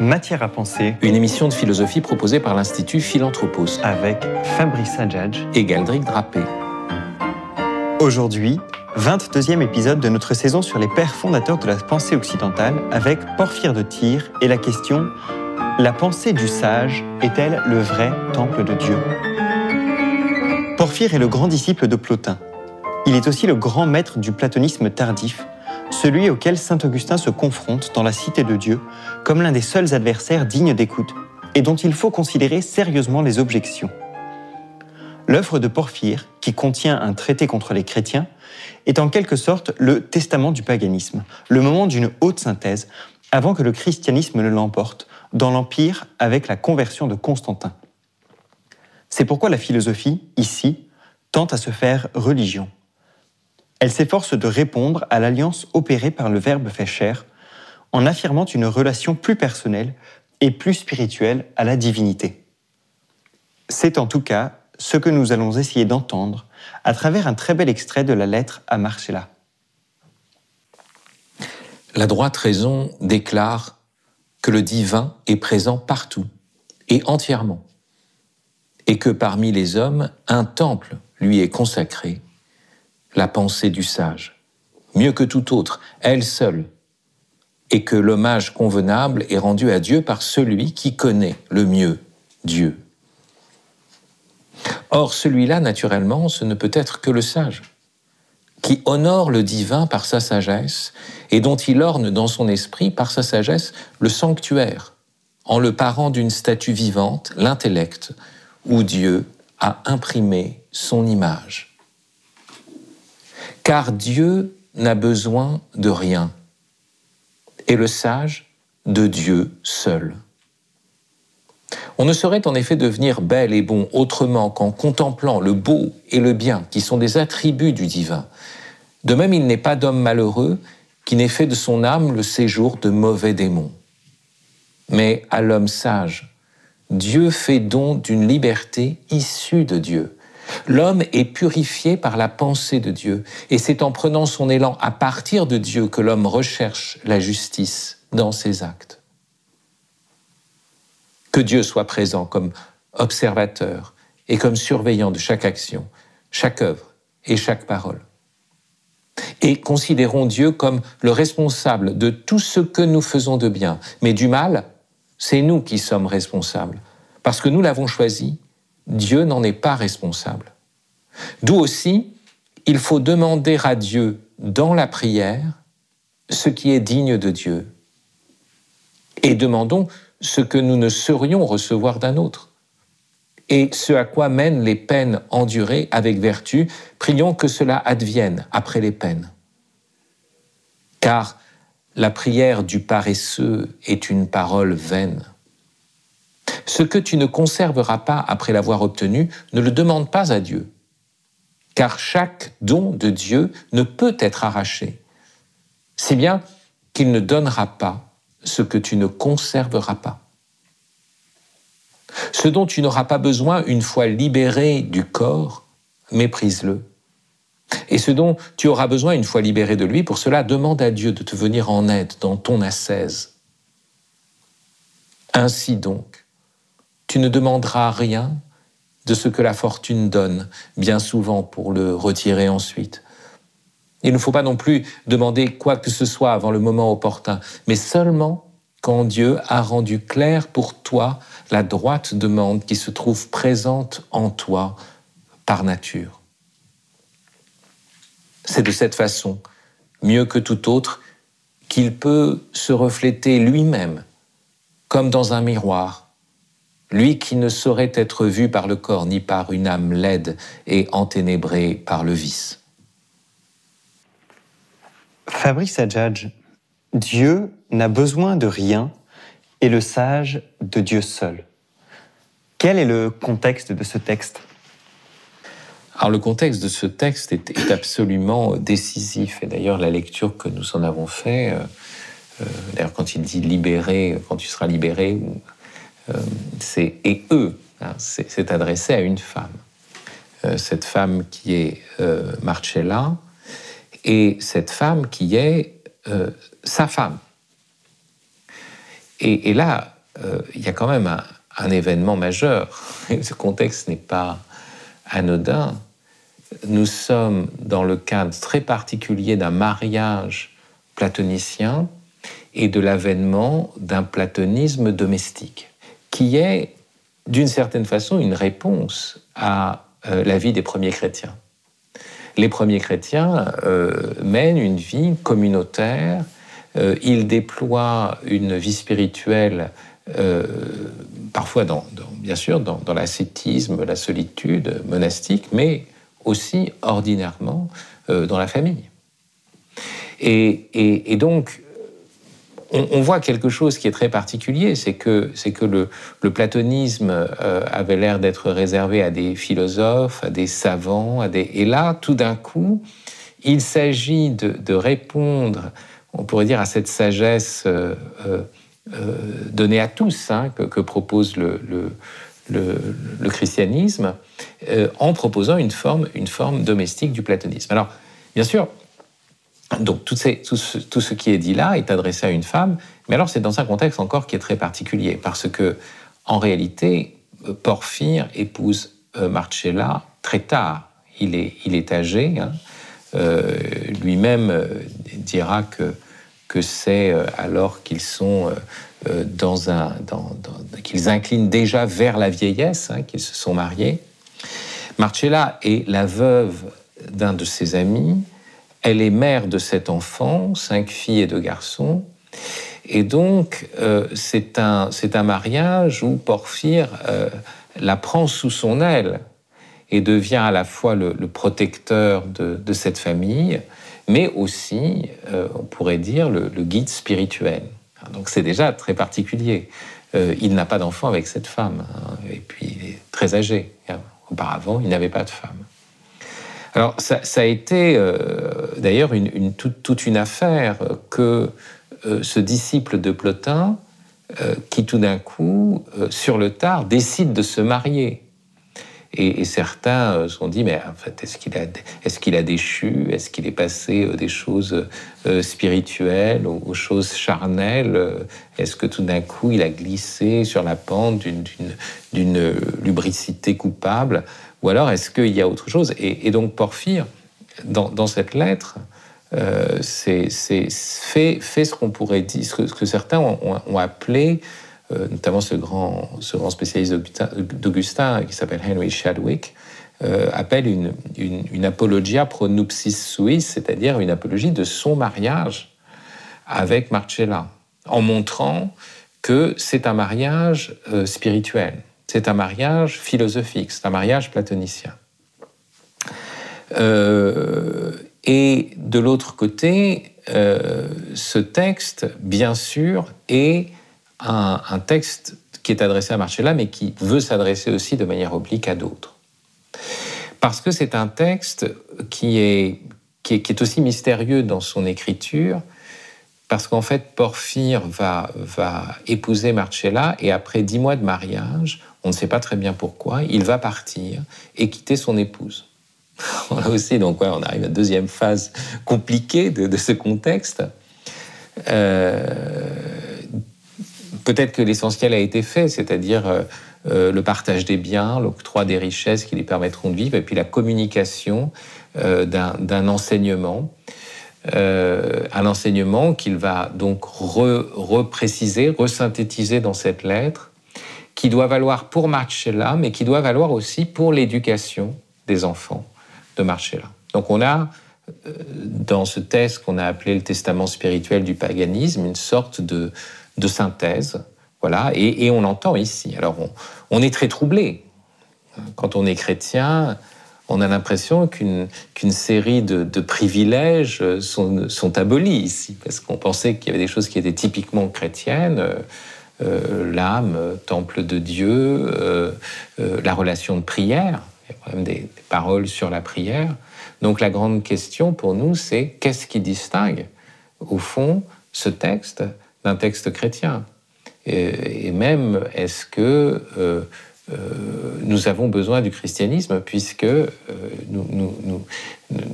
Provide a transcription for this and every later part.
Matière à penser, une émission de philosophie proposée par l'Institut Philanthropos. Avec Fabrice Adjadj. Et Galdric Drapé. Aujourd'hui, 22e épisode de notre saison sur les pères fondateurs de la pensée occidentale avec Porphyre de Tyr et la question La pensée du sage est-elle le vrai temple de Dieu? Porphyre est le grand disciple de Plotin. Il est aussi le grand maître du platonisme tardif celui auquel saint Augustin se confronte dans la Cité de Dieu comme l'un des seuls adversaires dignes d'écoute et dont il faut considérer sérieusement les objections. L'œuvre de Porphyre, qui contient un traité contre les chrétiens, est en quelque sorte le testament du paganisme, le moment d'une haute synthèse avant que le christianisme ne l'emporte dans l'Empire avec la conversion de Constantin. C'est pourquoi la philosophie, ici, tente à se faire religion. Elle s'efforce de répondre à l'alliance opérée par le Verbe fait chair en affirmant une relation plus personnelle et plus spirituelle à la divinité. C'est en tout cas ce que nous allons essayer d'entendre à travers un très bel extrait de la lettre à Marcella. La droite raison déclare que le divin est présent partout et entièrement, et que parmi les hommes, un temple lui est consacré la pensée du sage, mieux que tout autre, elle seule, et que l'hommage convenable est rendu à Dieu par celui qui connaît le mieux Dieu. Or, celui-là, naturellement, ce ne peut être que le sage, qui honore le divin par sa sagesse et dont il orne dans son esprit, par sa sagesse, le sanctuaire, en le parant d'une statue vivante, l'intellect, où Dieu a imprimé son image car Dieu n'a besoin de rien, et le sage de Dieu seul. On ne saurait en effet devenir bel et bon autrement qu'en contemplant le beau et le bien, qui sont des attributs du divin. De même, il n'est pas d'homme malheureux qui n'ait fait de son âme le séjour de mauvais démons. Mais à l'homme sage, Dieu fait don d'une liberté issue de Dieu, L'homme est purifié par la pensée de Dieu, et c'est en prenant son élan à partir de Dieu que l'homme recherche la justice dans ses actes. Que Dieu soit présent comme observateur et comme surveillant de chaque action, chaque œuvre et chaque parole. Et considérons Dieu comme le responsable de tout ce que nous faisons de bien, mais du mal, c'est nous qui sommes responsables, parce que nous l'avons choisi Dieu n'en est pas responsable. D'où aussi, il faut demander à Dieu dans la prière ce qui est digne de Dieu. Et demandons ce que nous ne saurions recevoir d'un autre. Et ce à quoi mènent les peines endurées avec vertu, prions que cela advienne après les peines. Car la prière du paresseux est une parole vaine. Ce que tu ne conserveras pas après l'avoir obtenu, ne le demande pas à Dieu, car chaque don de Dieu ne peut être arraché, si bien qu'il ne donnera pas ce que tu ne conserveras pas. Ce dont tu n'auras pas besoin une fois libéré du corps, méprise-le. Et ce dont tu auras besoin une fois libéré de lui, pour cela demande à Dieu de te venir en aide dans ton ascèse. Ainsi donc, tu ne demanderas rien de ce que la fortune donne, bien souvent pour le retirer ensuite. Il ne faut pas non plus demander quoi que ce soit avant le moment opportun, mais seulement quand Dieu a rendu clair pour toi la droite demande qui se trouve présente en toi par nature. C'est de cette façon, mieux que tout autre, qu'il peut se refléter lui-même, comme dans un miroir, lui qui ne saurait être vu par le corps ni par une âme laide et enténébrée par le vice. Fabrice Adjadj, Dieu n'a besoin de rien et le sage de Dieu seul. Quel est le contexte de ce texte? Alors le contexte de ce texte est, absolument décisif et d'ailleurs la lecture que nous en avons fait, euh, euh, d'ailleurs quand il dit libérer, quand tu seras libéré, c'est et eux, hein, c'est adressé à une femme. Euh, cette femme qui est euh, Marcella et cette femme qui est sa femme. Et, là, il y a quand même un événement majeur. Ce contexte n'est pas anodin. Nous sommes dans le cadre très particulier d'un mariage platonicien et de l'avènement d'un platonisme domestique, qui est d'une certaine façon une réponse à euh, la vie des premiers chrétiens. Les premiers chrétiens euh, mènent une vie communautaire, euh, ils déploient une vie spirituelle parfois bien sûr dans, l'ascétisme, la solitude monastique, mais aussi ordinairement dans la famille. et donc, on, voit quelque chose qui est très particulier, c'est que, c'est que le, platonisme euh, avait l'air d'être réservé à des philosophes, à des savants, et là, tout d'un coup, il s'agit de, répondre, on pourrait dire, à cette sagesse euh, euh, donnée à tous hein, que, propose le, le, christianisme, en proposant une forme, une forme domestique du platonisme. Alors, bien sûr, donc tout, ce, qui est dit là est adressé à une femme, mais alors c'est dans un contexte encore qui est très particulier, parce que en réalité, Porphyre épouse euh, Marcella très tard. Il est, il est âgé. Hein. Euh, lui-même euh, dira que, que c'est alors qu'ils sont dans un, qu'ils inclinent déjà vers la vieillesse, hein, qu'ils se sont mariés. Marcella est la veuve d'un de ses amis elle est mère de sept enfants, cinq filles et deux garçons. Et donc, euh, c'est un, un, mariage où Porphyre euh, la prend sous son aile et devient à la fois le, protecteur de, cette famille, mais aussi, euh, on pourrait dire, le, guide spirituel. Donc c'est déjà très particulier. il n'a pas d'enfant avec cette femme, hein, et puis il est très âgé. Auparavant, il n'avait pas de femme. Alors, ça, a été euh, d'ailleurs toute, une affaire que euh, ce disciple de Plotin, euh, qui tout d'un coup, sur le tard, décide de se marier. Et, certains se sont dit, mais en fait, est-ce qu'il a, est qu'il a déchu? Est-ce qu'il est passé des choses spirituelles aux, choses charnelles? Est-ce que tout d'un coup, il a glissé sur la pente d'une lubricité coupable? Ou alors est-ce qu'il y a autre chose? Et, donc Porphyre, dans, cette lettre, euh, c'est, fait, ce qu'on pourrait dire, ce que, certains ont, appelé, euh, notamment ce grand, spécialiste d'Augustin qui s'appelle Henry Chadwick, euh, appelle une, une, apologia pro nupsis suis, c'est-à-dire une apologie de son mariage avec Marcella, en montrant que c'est un mariage spirituel c'est un mariage philosophique, c'est un mariage platonicien. Euh, et de l'autre côté, euh, ce texte, bien sûr, est un, texte qui est adressé à Marcella, mais qui veut s'adresser aussi de manière oblique à d'autres. Parce que c'est un texte qui est, aussi mystérieux dans son écriture, parce qu'en fait, Porphyre va, va épouser Marcella, et après dix mois de mariage, on ne sait pas très bien pourquoi, il va partir et quitter son épouse. Là aussi, donc on arrive à la deuxième phase compliquée de, ce contexte. Euh, peut-être que l'essentiel a été fait, c'est-à-dire euh, euh, le partage des biens, l'octroi des richesses qui lui permettront de vivre, et puis la communication d'un enseignement. un enseignement qu'il va donc repréciser, resynthétiser dans cette lettre, qui doit valoir pour Marcella, mais qui doit valoir aussi pour l'éducation des enfants de Marcella. Donc on a euh, dans ce texte qu'on a appelé le testament spirituel du paganisme une sorte de, synthèse, voilà, et, on l'entend ici. Alors on, est très troublé quand on est chrétien. On a l'impression qu'une série de, privilèges sont, sont, abolis ici, parce qu'on pensait qu'il y avait des choses qui étaient typiquement chrétiennes. Euh, l'âme, temple de Dieu, euh, euh, la relation de prière, il y a quand même des, paroles sur la prière. Donc la grande question pour nous, c'est qu'est-ce qui distingue, au fond, ce texte d'un texte chrétien? Et, même, est-ce que nous avons besoin du christianisme puisque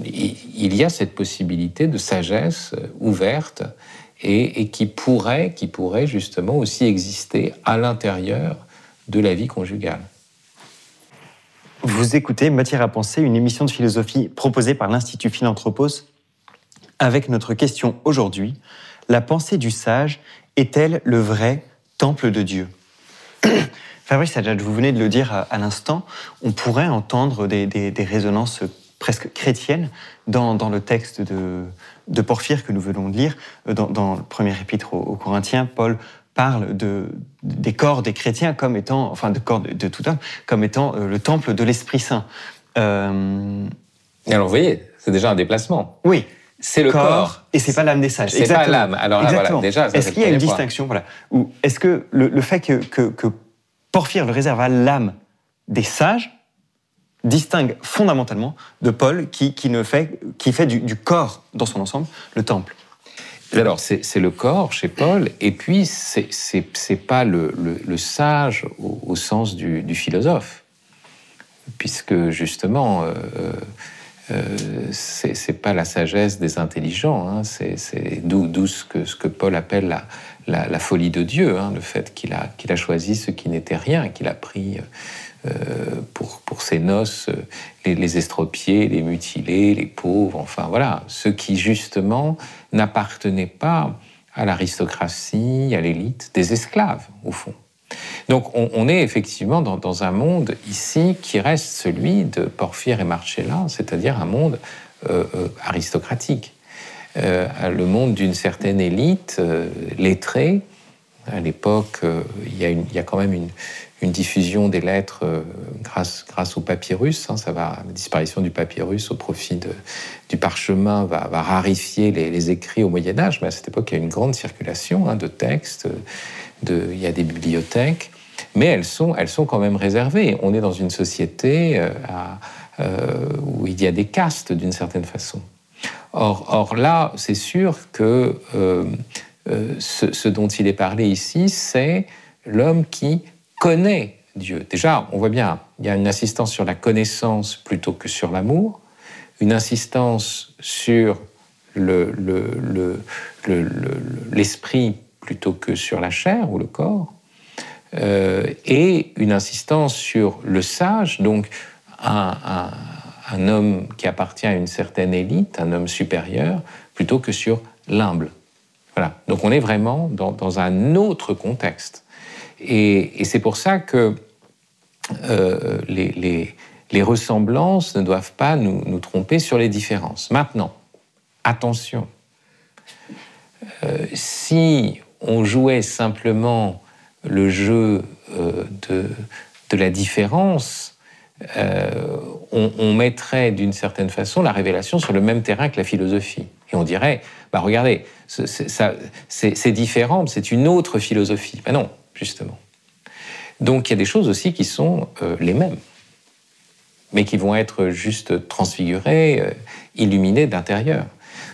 il y a cette possibilité de sagesse ouverte et, qui pourrait, qui pourrait justement aussi exister à l'intérieur de la vie conjugale. Vous écoutez Matière à penser, une émission de philosophie proposée par l'Institut Philanthropos, avec notre question aujourd'hui la pensée du sage est-elle le vrai temple de Dieu? Fabrice Adjad, vous venez de le dire à, l'instant, on pourrait entendre des, résonances presque chrétiennes dans, le texte de, de, Porphyre que nous venons de lire. Dans, le premier épître aux, Corinthiens, Paul parle de, des corps des chrétiens comme étant, enfin de corps de, tout homme, comme étant euh, le temple de l'Esprit Saint. Euh... Alors vous voyez, c'est déjà un déplacement. Oui c'est le corps, et c'est pas l'âme des sages. C'est pas l'âme. Alors là, voilà, déjà, est-ce qu'il y a une distinction, voilà, ou est-ce que le, fait que, que, Porphyre le réserve à l'âme des sages distingue fondamentalement de Paul qui, qui ne fait, qui fait du, corps dans son ensemble le temple. Alors, c'est le corps chez Paul, et puis c'est pas le, le, sage au, sens du, philosophe, puisque justement, euh, euh, c'est pas la sagesse des intelligents, hein, c'est d'où ce que, ce que Paul appelle la, la, folie de Dieu, hein, le fait qu'il a, a choisi ce qui n'était rien, qu'il a pris euh, pour, pour ses noces les, les, estropiés, les mutilés, les pauvres, enfin voilà, ceux qui justement n'appartenaient pas à l'aristocratie, à l'élite, des esclaves au fond. Donc on, est effectivement dans, un monde ici qui reste celui de Porphyre et Marcella, c'est-à-dire un monde euh, euh, aristocratique, euh, le monde d'une certaine élite lettrée. À l'époque, il y, a quand même une, diffusion des lettres grâce, grâce au papyrus. Hein, ça va, la disparition du papyrus au profit du parchemin va, rarifier les, écrits au Moyen Âge, mais à cette époque, il y a une grande circulation hein, de textes il y a des bibliothèques, mais elles sont, elles sont quand même réservées. On est dans une société euh, euh, où il y a des castes d'une certaine façon. Or, là, c'est sûr que euh, ce, dont il est parlé ici, c'est l'homme qui connaît Dieu. Déjà, on voit bien, il y a une insistance sur la connaissance plutôt que sur l'amour, une insistance sur l'esprit le, plutôt que sur la chair ou le corps, euh, et une insistance sur le sage, donc un, homme qui appartient à une certaine élite, un homme supérieur, plutôt que sur l'humble. Voilà. Donc on est vraiment dans, un autre contexte. Et, c'est pour ça que euh, les, ressemblances ne doivent pas nous, tromper sur les différences. Maintenant, attention, euh, si on jouait simplement le jeu euh, de, la différence, on, mettrait d'une certaine façon la révélation sur le même terrain que la philosophie. Et on dirait, bah regardez, c'est différent, c'est une autre philosophie. Ben non, justement. Donc il y a des choses aussi qui sont euh, les mêmes, mais qui vont être juste transfigurées, illuminées d'intérieur.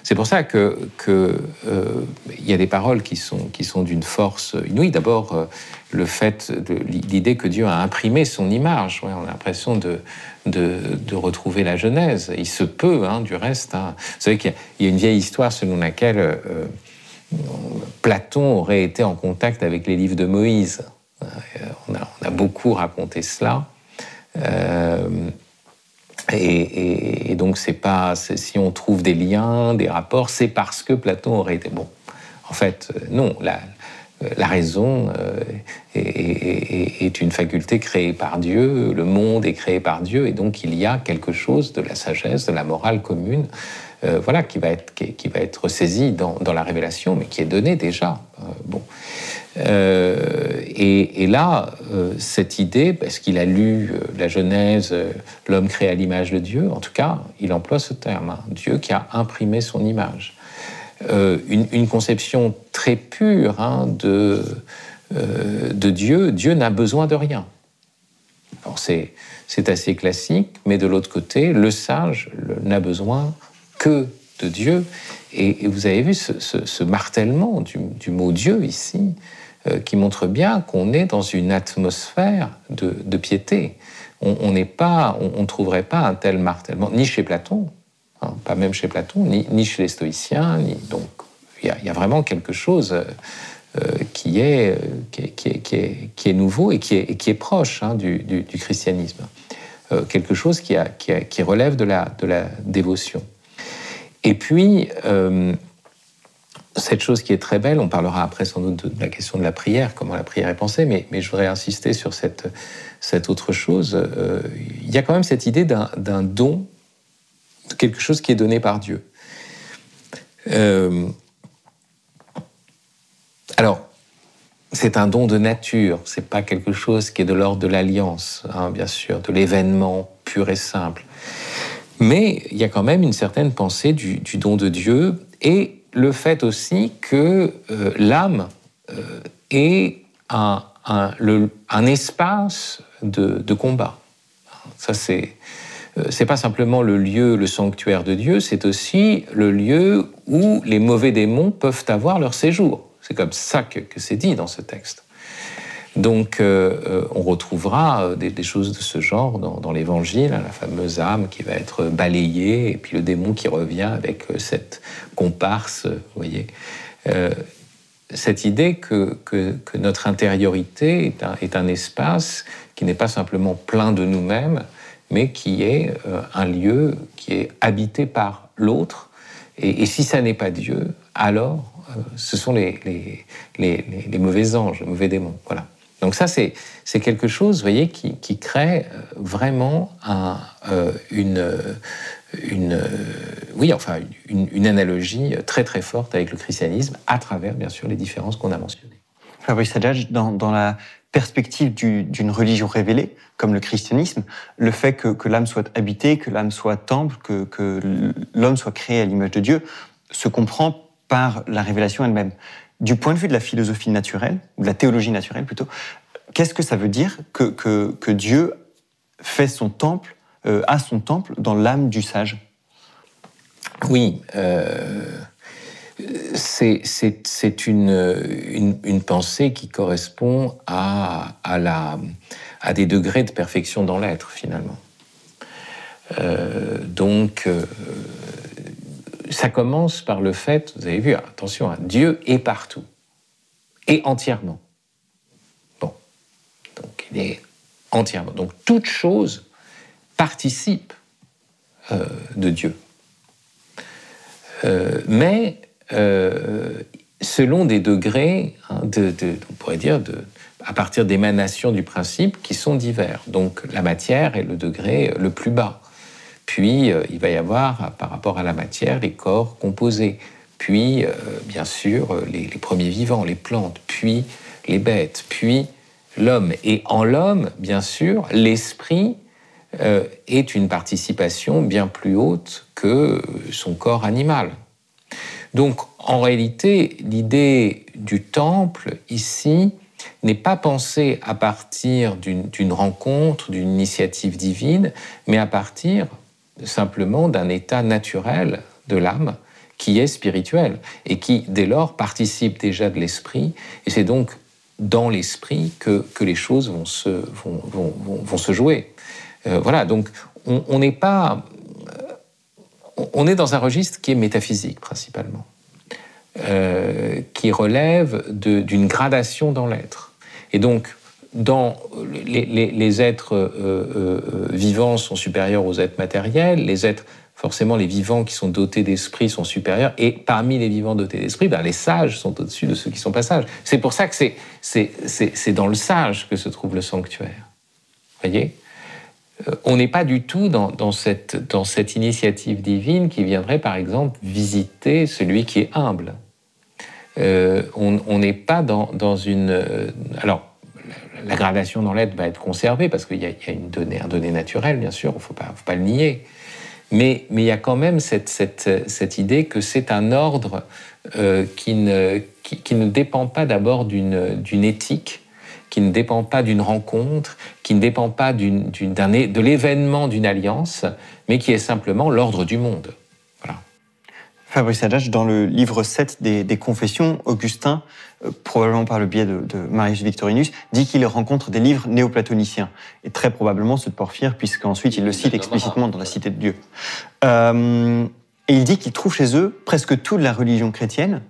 C'est pour ça que euh, il y a des paroles qui sont qui sont d'une force inouïe. D'abord, euh, le fait de l'idée que Dieu a imprimé son image. on a l'impression de, de, retrouver la Genèse. Il se peut, hein, du reste. Hein. Vous savez qu'il y, a une vieille histoire selon laquelle euh, Platon aurait été en contact avec les livres de Moïse. On a, on a beaucoup raconté cela. Et, donc, c'est pas si on trouve des liens, des rapports, c'est parce que Platon aurait été bon. En fait, euh, non. La, euh, raison euh, est, une faculté créée par Dieu, le monde est créé par Dieu, et donc il y a quelque chose de la sagesse, de la morale commune, voilà, qui va être, qui, va être saisi dans, dans, la révélation, mais qui est donné déjà. bon. Euh, et, là, euh, cette idée, parce qu'il a lu euh, la Genèse, l'homme créé à l'image de Dieu, en tout cas, il emploie ce terme, hein, Dieu qui a imprimé son image. Une, conception très pure hein, de, de Dieu, Dieu n'a besoin de rien. Alors c'est assez classique, mais de l'autre côté, le sage n'a besoin que de Dieu. Et, vous avez vu ce, martèlement du, mot Dieu ici, euh, qui montre bien qu'on est dans une atmosphère de, piété. On n'est pas, on ne trouverait pas un tel martèlement, ni chez Platon, hein, pas même chez Platon, ni, chez les stoïciens, donc il y, a, vraiment quelque chose qui, est, qui, est, nouveau et qui est, qui est proche hein, du, christianisme. quelque chose qui, qui, relève de la dévotion. Et puis, cette chose qui est très belle, on parlera après sans doute de, la question de la prière, comment la prière est pensée, mais, je voudrais insister sur cette, cette autre chose. Euh, il y a quand même cette idée d'un don, de quelque chose qui est donné par Dieu. Euh, alors, c'est un don de nature, c'est pas quelque chose qui est de l'ordre de l'alliance, hein, bien sûr, de l'événement pur et simple. Mais il y a quand même une certaine pensée du, don de Dieu et le fait aussi que euh, l'âme euh, est un, espace de, combat. Ça, c'est. Euh, c'est pas simplement le lieu, le sanctuaire de Dieu, c'est aussi le lieu où les mauvais démons peuvent avoir leur séjour. C'est comme ça que c'est dit dans ce texte. Donc, euh, euh, on retrouvera euh, des, choses de ce genre dans, l'Évangile, hein, la fameuse âme qui va être balayée, et puis le démon qui revient avec cette comparse, vous voyez. cette idée que, notre intériorité est un, espace qui n'est pas simplement plein de nous-mêmes, mais qui est un lieu qui est habité par l'autre. Et, si ça n'est pas Dieu, alors ce sont les, les, mauvais anges, les mauvais démons. Voilà. Donc ça, c'est quelque chose, voyez, qui, crée euh, vraiment euh, une, euh, oui, enfin, une, analogie très très forte avec le christianisme, à travers, bien sûr, les différences qu'on a mentionnées. Fabrice Sadjadj, dans, la perspective d'une religion révélée, comme le christianisme, le fait que, l'âme soit habitée, que l'âme soit temple, que l'homme soit créé à l'image de Dieu, se comprend par la révélation elle-même. Du point de vue de la philosophie naturelle, ou de la théologie naturelle plutôt, qu'est-ce que ça veut dire que, Dieu fait son temple, euh, a son temple dans l'âme du sage? Oui. Euh, c'est une, pensée qui correspond à, des degrés de perfection dans l'être, finalement. Euh, donc, ça commence par le fait, vous avez vu, attention, hein, Dieu est partout, et entièrement. Bon, donc il est entièrement. Donc toute chose participe euh, de Dieu. Euh, mais euh, selon des degrés, hein, de, on pourrait dire, de, à partir d'émanations du principe qui sont divers. Donc la matière est le degré le plus bas. Puis, euh, il va y avoir, par rapport à la matière, les corps composés. Puis, euh, bien sûr, euh, les, premiers vivants, les plantes. Puis, les bêtes. Puis, l'homme. Et en l'homme, bien sûr, l'esprit est une participation bien plus haute que son corps animal. Donc, en réalité, l'idée du temple, ici, n'est pas pensée à partir d'une rencontre, d'une initiative divine, mais à partir simplement d'un état naturel de l'âme qui est spirituel et qui, dès lors, participe déjà de l'esprit. Et c'est donc dans l'esprit que, que, les choses vont se, vont, vont, se jouer. Euh, voilà, donc on n'est pas... On est dans un registre qui est métaphysique principalement, euh, qui relève d'une gradation dans l'être. Et donc, dans les, êtres euh, euh, euh, vivants sont supérieurs aux êtres matériels, les êtres, forcément les vivants qui sont dotés d'esprit sont supérieurs, et parmi les vivants dotés d'esprit, ben, les sages sont au-dessus de ceux qui sont pas sages. C'est pour ça que c'est dans le sage que se trouve le sanctuaire. Voyez? On n'est pas du tout dans, cette, dans cette initiative divine qui viendrait, par exemple, visiter celui qui est humble. on n'est pas dans, dans une... alors, la gradation dans l'être va être conservée parce qu'il y, a une donnée, un donné naturel, bien sûr, il ne faut pas, le nier. Mais, il y a quand même cette, idée que c'est un ordre euh, qui, ne, dépend pas d'abord d'une éthique, qui ne dépend pas d'une rencontre, qui ne dépend pas de l'événement d'une alliance, mais qui est simplement l'ordre du monde. Fabrice Adage, dans le livre 7 des, Confessions, Augustin, euh, probablement par le biais de, Marius Victorinus, dit qu'il rencontre des livres néoplatoniciens, et très probablement ceux de Porphyre, puisqu'ensuite il le cite explicitement dans la Cité de Dieu. Euh, et il dit qu'il trouve chez eux presque toute la religion chrétienne,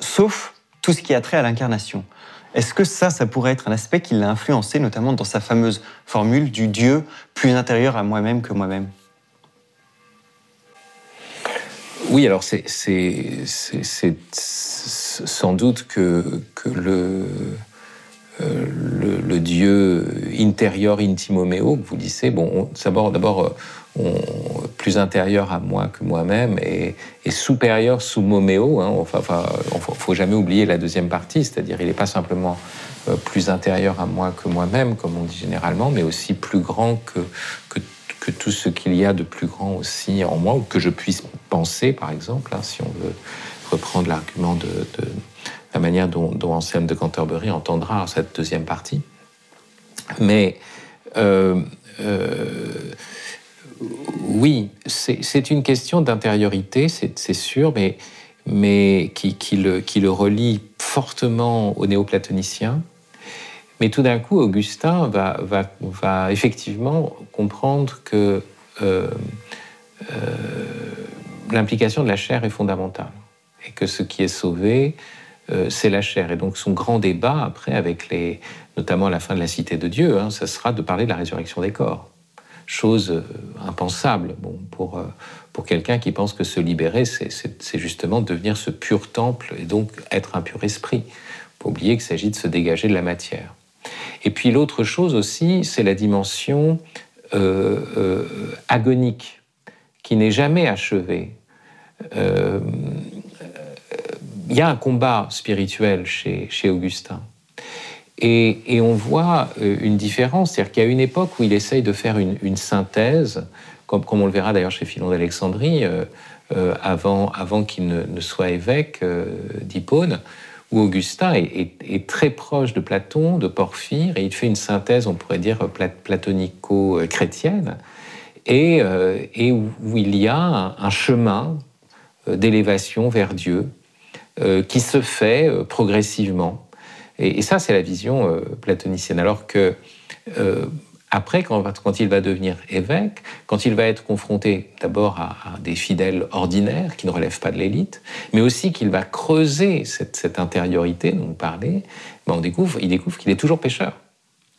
sauf tout ce qui a trait à l'incarnation. Est-ce que ça, ça pourrait être un aspect qui l'a influencé, notamment dans sa fameuse formule du Dieu plus intérieur à moi-même que moi-même? Oui, alors c'est sans doute que, euh, le, Dieu intérieur intimomeo, que vous disiez, bon, d'abord, euh, plus intérieur à moi que moi-même et, supérieur sous moméo. Hein, enfin, faut jamais oublier la deuxième partie, c'est-à-dire il n'est pas simplement euh, plus intérieur à moi que moi-même, comme on dit généralement, mais aussi plus grand que, que, tout ce qu'il y a de plus grand aussi en moi, ou que je puisse penser, par exemple, hein, si on veut reprendre l'argument de la manière dont, dont Anselme de Canterbury entendra cette deuxième partie. Mais euh, euh, oui, c'est une question d'intériorité, c'est sûr, mais, mais qui, qui, le, qui, le, relie fortement aux néoplatoniciens. Mais tout d'un coup, Augustin va, effectivement comprendre que euh, l'implication de la chair est fondamentale et que ce qui est sauvé, euh, c'est la chair. Et donc son grand débat après, avec les, notamment à la fin de la Cité de Dieu, hein, sera de parler de la résurrection des corps. Chose euh, impensable pour, euh, pour quelqu'un qui pense que se libérer, c'est justement devenir ce pur temple et donc être un pur esprit. Faut oublier qu'il s'agit de se dégager de la matière. Et puis l'autre chose aussi, c'est la dimension agonique qui n'est jamais achevée il y a un combat spirituel chez, Augustin. Et, on voit euh, une différence, c'est-à-dire qu'il y a une époque où il essaye de faire une, synthèse, comme, on le verra d'ailleurs chez Philon d'Alexandrie, euh, euh, avant, qu'il ne, soit évêque d'Hippone, où Augustin est, très proche de Platon, de Porphyre, et il fait une synthèse, on pourrait dire, platonico-chrétienne, et, et, où il y a un chemin d'élévation vers Dieu, euh, qui se fait euh, progressivement. Et, ça, c'est la vision euh, platonicienne. Alors que après, quand, il va devenir évêque, quand il va être confronté d'abord à, des fidèles ordinaires qui ne relèvent pas de l'élite, mais aussi qu'il va creuser cette, intériorité dont vous parlez, ben on découvre, il découvre qu'il est toujours pécheur,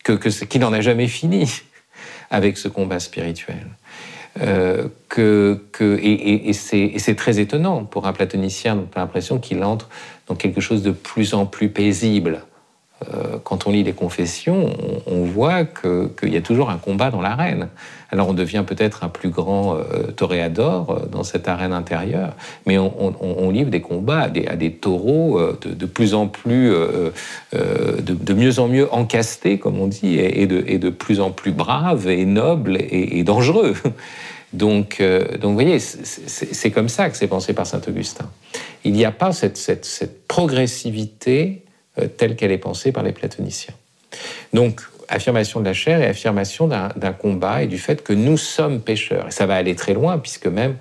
que, qu'il n'en a jamais fini avec ce combat spirituel. Euh, que, que, et, et, c'est très étonnant pour un platonicien, on a l'impression qu'il entre dans quelque chose de plus en plus paisible. Euh, quand on lit les confessions, on, voit qu'il y a toujours un combat dans l'arène. Alors on devient peut-être un plus grand euh, toréador euh, dans cette arène intérieure, mais on, livre des combats à des, taureaux de, plus en plus, de, mieux en mieux encastés, comme on dit, et, de, plus en plus braves et nobles et, dangereux. Donc, vous voyez, c'est comme ça que c'est pensé par saint Augustin. Il n'y a pas cette, progressivité telle qu'elle est pensée par les platoniciens. Donc, affirmation de la chair et affirmation d'un combat et du fait que nous sommes pécheurs. Et ça va aller très loin, puisque même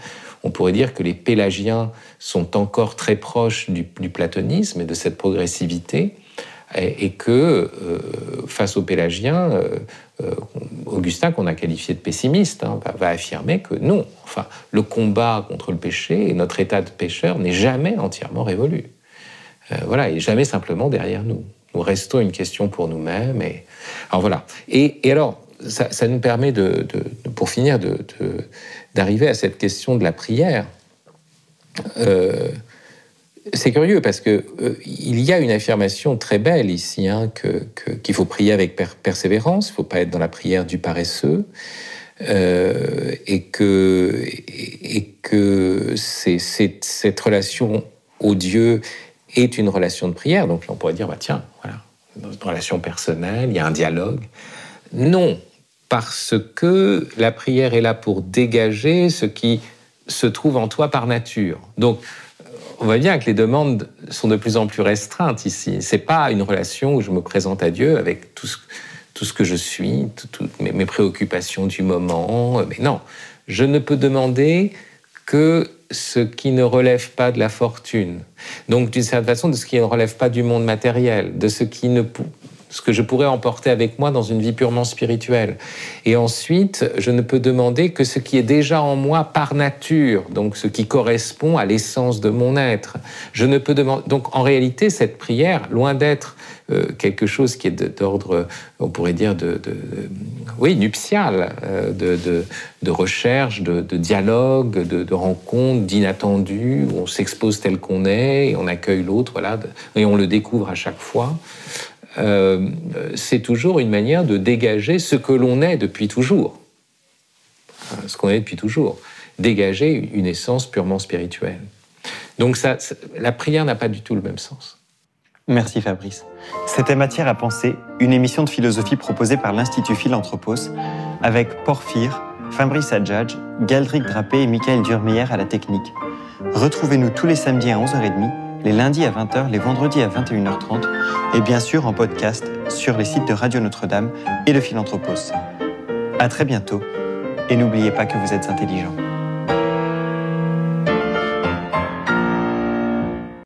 on pourrait dire que les pélagiens sont encore très proches du, platonisme et de cette progressivité, et, que euh, face aux pélagiens, euh, Augustin, qu'on a qualifié de pessimiste, hein, va, affirmer que non, enfin, le combat contre le péché et notre état de pécheur n'est jamais entièrement révolu. Euh, voilà, et jamais simplement derrière nous. Nous restons une question pour nous-mêmes. Et... Alors voilà. Et, alors, ça, nous permet, de, pour finir, d'arriver à cette question de la prière. Euh, c'est curieux parce que euh, il y a une affirmation très belle ici, hein, qu'il faut prier avec persévérance, il ne faut pas être dans la prière du paresseux, et que, et que cette relation au Dieu est une relation de prière. Donc on pourrait dire, bah, tiens, voilà, une relation personnelle, il y a un dialogue. Non, parce que la prière est là pour dégager ce qui se trouve en toi par nature. Donc, on voit bien que les demandes sont de plus en plus restreintes ici. C'est pas une relation où je me présente à Dieu avec tout ce, que je suis, toutes mes préoccupations du moment. Mais non, je ne peux demander que ce qui ne relève pas de la fortune. Donc, d'une certaine façon, de ce qui ne relève pas du monde matériel, de ce qui ne, ce que je pourrais emporter avec moi dans une vie purement spirituelle. Et ensuite, je ne peux demander que ce qui est déjà en moi par nature, donc ce qui correspond à l'essence de mon être. Je ne peux demander. Donc, en réalité, cette prière, loin d'être euh, quelque chose qui est d'ordre, on pourrait dire, de, oui, nuptial, euh, de, recherche, de, dialogue, de, rencontre, d'inattendu, où on s'expose tel qu'on est, et on accueille l'autre, voilà, et on le découvre à chaque fois. Euh, c'est toujours une manière de dégager ce que l'on est depuis toujours, ce qu'on est depuis toujours, dégager une essence purement spirituelle. Donc la prière n'a pas du tout le même sens. Merci Fabrice. C'était Matière à penser, une émission de philosophie proposée par l'Institut Philanthropos, avec Porphyre, Fabrice Adjadj, Galdric Drapé et Michael Durmeyer à la technique. Retrouvez-nous tous les samedis à 11h30, les lundis à 20h, les vendredis à 21h30 et bien sûr en podcast sur les sites de Radio Notre-Dame et de Philanthropos. À très bientôt et n'oubliez pas que vous êtes intelligent.